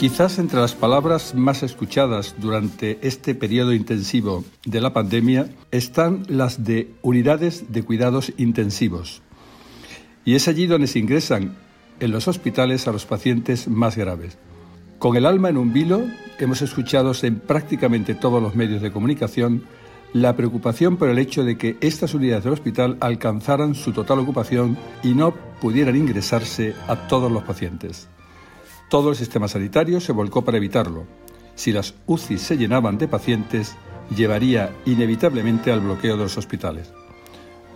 Quizás entre las palabras más escuchadas durante este periodo intensivo de la pandemia están las de unidades de cuidados intensivos. Y es allí donde se ingresan en los hospitales a los pacientes más graves. Con el alma en un vilo, hemos escuchado en prácticamente todos los medios de comunicación la preocupación por el hecho de que estas unidades del hospital alcanzaran su total ocupación y no pudieran ingresarse a todos los pacientes. Todo el sistema sanitario se volcó para evitarlo. Si las UCI se llenaban de pacientes, llevaría inevitablemente al bloqueo de los hospitales.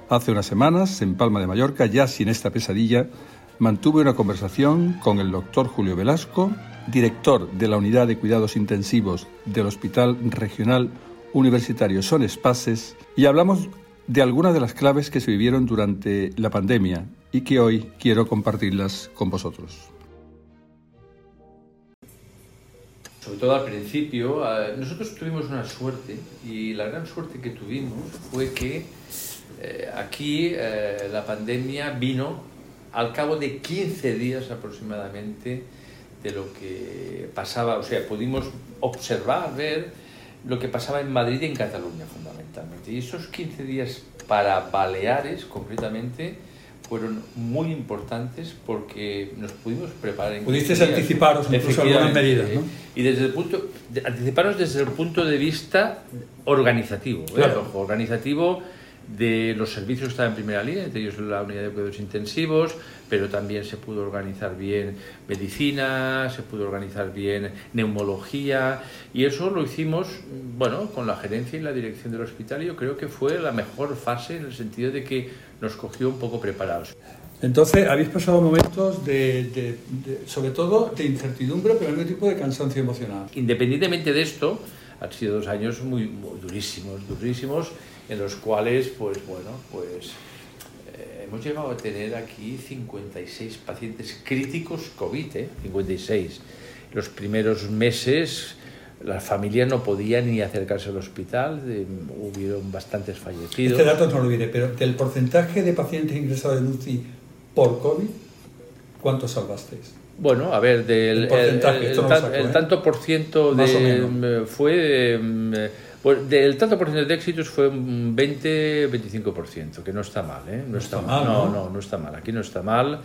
Hace unas semanas, en Palma de Mallorca, ya sin esta pesadilla, mantuve una conversación con el doctor Julio Velasco, director de la Unidad de Cuidados Intensivos del Hospital Regional Universitario Son Espaces, y hablamos de algunas de las claves que se vivieron durante la pandemia y que hoy quiero compartirlas con vosotros. Sobre todo al principio, nosotros tuvimos una suerte y la gran suerte que tuvimos fue que eh, aquí eh, la pandemia vino al cabo de 15 días aproximadamente de lo que pasaba, o sea, pudimos observar, ver lo que pasaba en Madrid y en Cataluña fundamentalmente. Y esos 15 días para Baleares, concretamente, fueron muy importantes porque nos pudimos preparar. En Pudiste anticiparos incluso algunas medidas, ¿no? Y desde el punto, anticiparos desde el punto de vista organizativo, ¿eh? organizativo de los servicios que estaban en primera línea, entre ellos la unidad de cuidados intensivos, pero también se pudo organizar bien medicina, se pudo organizar bien neumología, y eso lo hicimos, bueno, con la gerencia y la dirección del hospital, y yo creo que fue la mejor fase en el sentido de que nos cogió un poco preparados. Entonces, habéis pasado momentos de, sobre todo, de incertidumbre, pero algún tipo de cansancio emocional. Independientemente de esto, han sido dos años muy, muy durísimos, durísimos, en los cuales, pues bueno, pues eh, hemos llegado a tener aquí 56 pacientes críticos COVID, ¿eh? 56. Los primeros meses las familias no podían ni acercarse al hospital, hubieron bastantes fallecidos. Este dato no lo olvide, pero del porcentaje de pacientes ingresados en UCI por COVID, ¿cuántos salvasteis? Bueno, a ver, del el, ¿eh? tanto por ciento de, fue pues del tanto por ciento de éxitos fue un 20-25%, que no está mal, ¿eh? No, está, mal. No, no, no está mal. Aquí no está mal.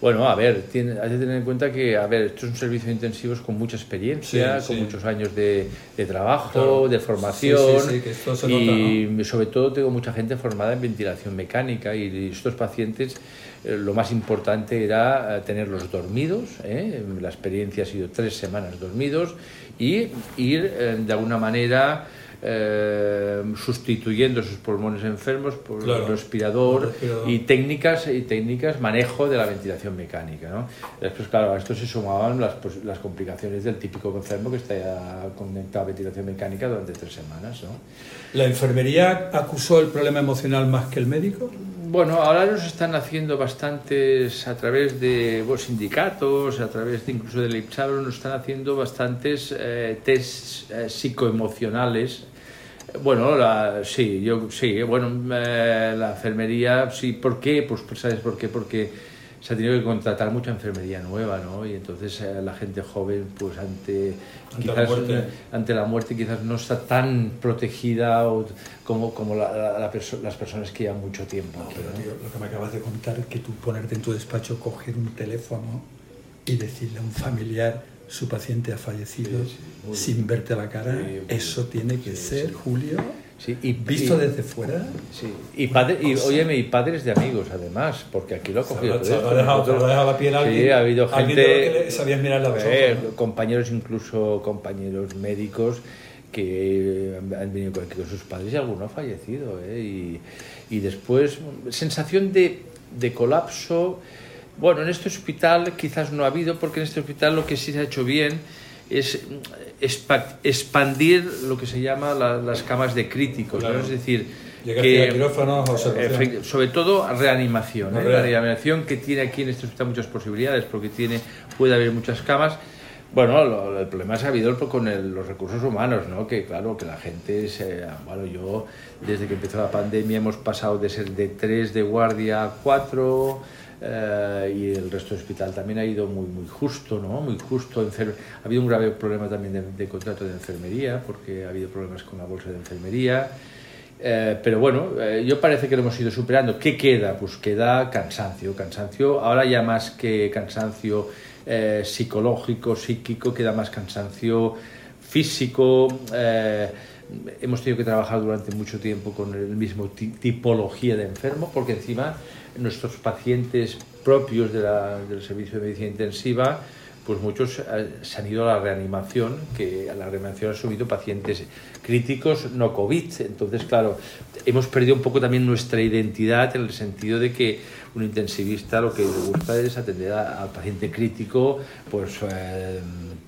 Bueno, a ver, tiene, hay que tener en cuenta que, a ver, esto es un servicio de intensivos con mucha experiencia, con muchos años de, de trabajo, de formación. y sobre todo tengo mucha gente formada en ventilación mecánica y estos pacientes eh, lo más importante era eh, tenerlos dormidos. ¿eh? La experiencia ha sido tres semanas dormidos y ir de alguna manera eh, sustituyendo sus pulmones enfermos por el respirador, y técnicas y técnicas manejo de la ventilación mecánica. ¿no? Después, claro, a esto se sumaban las, pues, las complicaciones del típico enfermo que está conectado a ventilación mecánica durante tres semanas. ¿no? ¿La enfermería acusó el problema emocional más que el médico? Bueno, ahora nos están haciendo bastantes, a través de los sindicatos, a través de incluso del IPSABRO, nos están haciendo bastantes eh, test eh, psicoemocionales bueno, la, sí, yo sí, bueno, eh, la enfermería, sí, ¿por qué? Pues, pues, ¿sabes por qué? Porque se ha tenido que contratar mucha enfermería nueva, ¿no? Y entonces eh, la gente joven, pues ante, ante, la muerte. Ante la muerte quizás no está tan protegida como, como la, las personas que llevan mucho tiempo. pero, tío, lo que me acabas de contar, es que tú ponerte en tu despacho, coger un teléfono y decirle a un familiar su paciente ha fallecido sin verte la cara, eso tiene que ser, Julio, y, visto desde fuera. Sí, y, padre, y óyeme, y padres de amigos además, porque aquí lo ha cogido se, lo ha dejado, la piel a alguien, sí, ha habido gente, sabías mirar la eh, compañeros incluso compañeros médicos que han venido con, sus padres y alguno ha fallecido. ¿eh? Y, y después, sensación de, de colapso bueno, en este hospital quizás no ha habido, porque en este hospital lo que sí se ha hecho bien es expandir lo que se llama las camas de críticos, es decir, que, sobre todo reanimación, ¿eh? la reanimación que tiene aquí en este hospital muchas posibilidades, porque tiene puede haber muchas camas. Bueno, el problema ha habido con los recursos humanos, ¿no? Que claro, que la gente se... Bueno, yo desde que empezó la pandemia hemos pasado de ser de tres de guardia a cuatro, eh, y el resto del hospital también ha ido muy, muy justo, ¿no? Muy justo. Ha habido un grave problema también de, contrato de enfermería, porque ha habido problemas con la bolsa de enfermería. Eh, pero bueno, eh, yo parece que lo hemos ido superando. ¿Qué queda? Pues queda cansancio. Cansancio, ahora ya más que cansancio psicológico, psíquico, queda más cansancio físico. hemos tenido que trabajar durante mucho tiempo con el mismo tipología de enfermo, porque encima nuestros pacientes propios de del servicio de medicina intensiva, pues muchos eh, se han ido a la reanimación, que a la reanimación han subido pacientes críticos no COVID. Entonces, claro, hemos perdido un poco también nuestra identidad en el sentido de que un intensivista lo que le gusta es atender al paciente crítico, pues eh,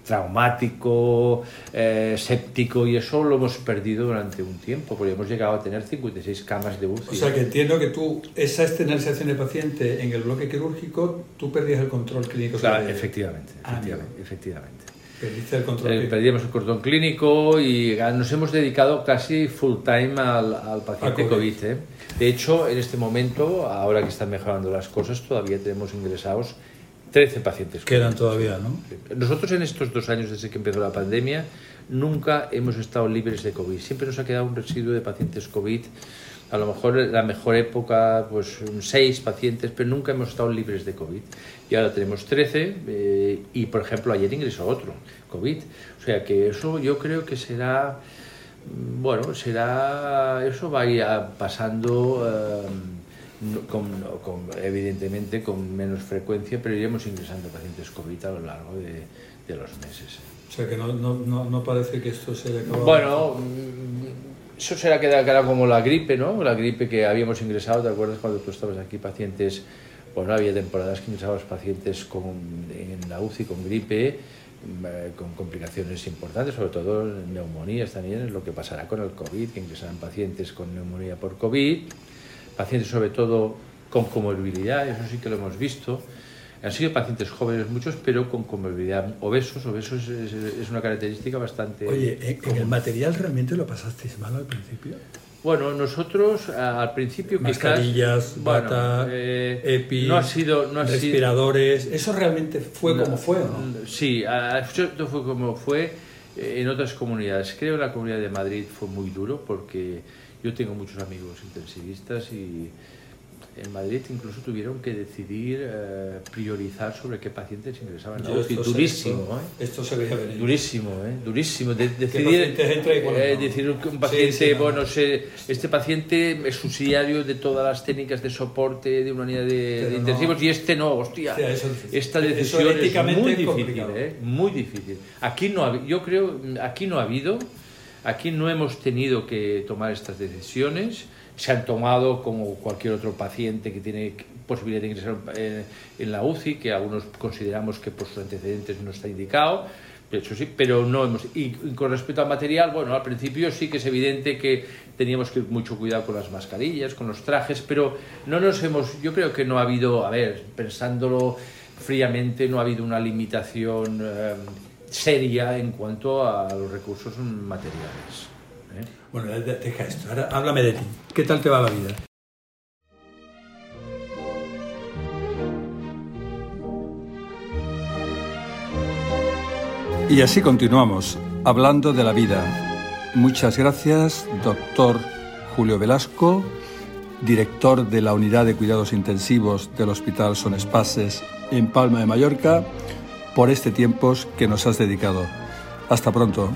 traumático, eh, séptico, y eso lo hemos perdido durante un tiempo, porque hemos llegado a tener 56 camas de UCI. O sea que entiendo que tú, esa externalización de paciente en el bloque quirúrgico, tú perdías el control clínico. Claro, efectivamente, ah, efectivamente, efectivamente. Perdiste el control eh, Perdíamos el cordón clínico y nos hemos dedicado casi full time al, al paciente COVID. ¿eh? De hecho, en este momento, ahora que están mejorando las cosas, todavía tenemos ingresados 13 pacientes. Quedan todavía, ¿no? Nosotros en estos dos años desde que empezó la pandemia nunca hemos estado libres de COVID. Siempre nos ha quedado un residuo de pacientes COVID. A lo mejor la mejor época, pues seis pacientes, pero nunca hemos estado libres de COVID. Y ahora tenemos 13 eh, y, por ejemplo, ayer ingresó otro COVID. O sea que eso yo creo que será, bueno, será, eso va a ir pasando... Eh, con, evidentemente con menos frecuencia, pero iremos ingresando pacientes COVID a lo largo de, de los meses. O sea que no, no, no, parece que esto se haya acabado. Bueno, mm, eso será quedado como la gripe, ¿no? La gripe que habíamos ingresado, ¿te acuerdas cuando tú estabas aquí? Pacientes, bueno, había temporadas que ingresabas pacientes con, en la UCI con gripe, mm, eh, con complicaciones importantes, sobre todo neumonías también, lo que pasará con el COVID, que ingresarán pacientes con neumonía por COVID pacientes sobre todo con comorbilidad, eso sí que lo hemos visto. Han sido pacientes jóvenes muchos, pero con comorbilidad. Obesos, obesos es, una característica bastante... Oye, ¿en el material realmente lo pasasteis mal al principio? Bueno, nosotros al principio Mascarillas, bata, eh, EPI, no ha sido, no ha respiradores, eso realmente fue como fue, ¿no? Sí, esto fue como fue eh, en otras comunidades. Creo que la comunidad de Madrid fue muy duro porque yo tengo muchos amigos intensivistas y en Madrid incluso tuvieron que decidir eh, priorizar sobre qué pacientes ingresaban UCI. Durísimo, ¿eh? Esto se veía venir. Durísimo, ¿eh? Durísimo. decidir, eh, decir un paciente, bueno, este paciente es subsidiario de todas las técnicas de soporte de una unidad de, intensivos y este no, hostia. esta decisión es muy difícil, ¿eh? Muy difícil. Aquí no ha, yo creo, aquí no ha habido Aquí no hemos tenido que tomar estas decisiones, se han tomado como cualquier otro paciente que tiene posibilidad de ingresar en la UCI, que algunos consideramos que por sus antecedentes no está indicado, eso sí, pero no hemos. Y con respecto al material, bueno, al principio sí que es evidente que teníamos que ir mucho cuidado con las mascarillas, con los trajes, pero no nos hemos. Yo creo que no ha habido, a ver, pensándolo fríamente, no ha habido una limitación. Eh, seria en cuanto a los recursos materiales. Bueno, deja esto, ahora háblame de ti. ¿Qué tal te va la vida? Y así continuamos, hablando de la vida. Muchas gracias, doctor Julio Velasco, director de la Unidad de Cuidados Intensivos del Hospital Son Espaces en Palma de Mallorca por este tiempo que nos has dedicado. Hasta pronto.